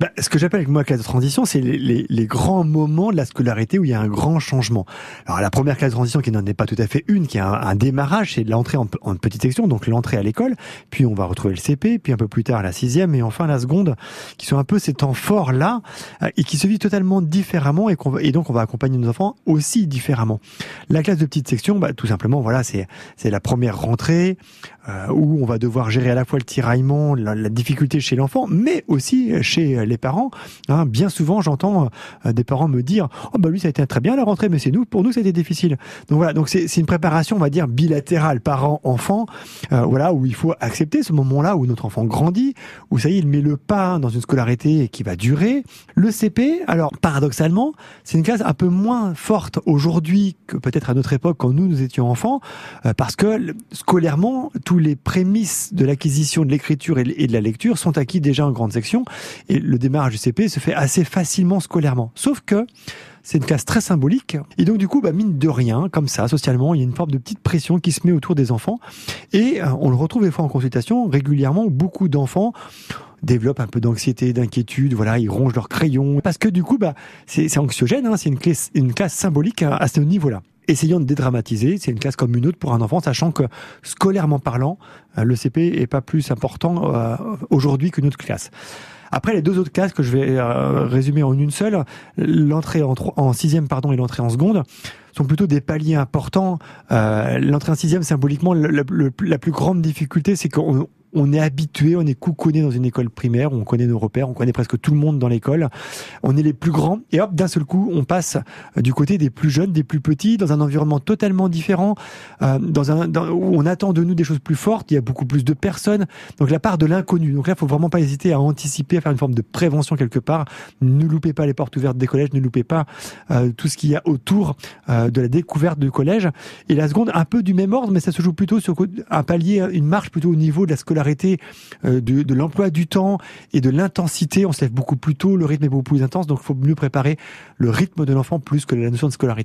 bah, ce que j'appelle moi classe de transition, c'est les, les, les, grands moments de la scolarité où il y a un grand changement. Alors la première classe de transition qui n'en est pas tout à fait une, qui est un, démarrage, c'est l'entrée en, en, petite section, donc l'entrée à l'école, puis on va retrouver le CP, puis un peu plus tard la sixième, et enfin la seconde, qui sont un peu ces temps forts là, euh, et qui se vivent totalement différemment, et, et donc on va accompagner nos enfants aussi différemment. La classe de petite section, bah, tout simplement, voilà, c'est c'est la première rentrée euh, où on va devoir gérer à la fois le tiraillement, la, la difficulté chez l'enfant, mais aussi chez les parents. Hein, bien souvent, j'entends euh, des parents me dire "Oh bah lui, ça a été très bien la rentrée, mais c'est nous, pour nous, ça a été difficile." Donc voilà, donc c'est une préparation, on va dire bilatérale, parent-enfant, euh, voilà, où il faut accepter ce moment-là où notre enfant grandit, où ça y est, il met le pas dans une scolarité qui va durer. Le CP, alors paradoxalement, c'est une classe un peu moins forte aujourd'hui que peut-être à notre époque quand nous nous étions enfants, euh, parce que scolairement, tous les prémices de l'acquisition de l'écriture et de la lecture sont acquis déjà en grande section, et le démarrage du CP se fait assez facilement scolairement. Sauf que c'est une classe très symbolique. Et donc, du coup, bah, mine de rien, comme ça, socialement, il y a une forme de petite pression qui se met autour des enfants. Et euh, on le retrouve des fois en consultation régulièrement beaucoup d'enfants développent un peu d'anxiété, d'inquiétude, voilà, ils rongent leurs crayons. Parce que du coup, bah, c'est anxiogène, hein, c'est une classe, symbolique à, à ce niveau-là essayons de dédramatiser. C'est une classe comme une autre pour un enfant, sachant que scolairement parlant, euh, le CP est pas plus important euh, aujourd'hui qu'une autre classe. Après, les deux autres classes que je vais euh, résumer en une seule, l'entrée en, en sixième pardon et l'entrée en seconde sont plutôt des paliers importants. Euh, l'entrée en sixième, symboliquement, la plus grande difficulté, c'est qu'on on est habitué, on est couconné dans une école primaire, on connaît nos repères, on connaît presque tout le monde dans l'école, on est les plus grands, et hop, d'un seul coup, on passe du côté des plus jeunes, des plus petits, dans un environnement totalement différent, euh, où on attend de nous des choses plus fortes, il y a beaucoup plus de personnes, donc la part de l'inconnu. Donc là, il faut vraiment pas hésiter à anticiper, à faire une forme de prévention quelque part. Ne loupez pas les portes ouvertes des collèges, ne loupez pas euh, tout ce qu'il y a autour euh, de la découverte du collège. Et la seconde, un peu du même ordre, mais ça se joue plutôt sur un palier, une marche plutôt au niveau de la scolarité euh, de l'emploi du temps et de l'intensité. On se lève beaucoup plus tôt, le rythme est beaucoup plus intense, donc il faut mieux préparer le rythme de l'enfant plus que la notion de scolarité.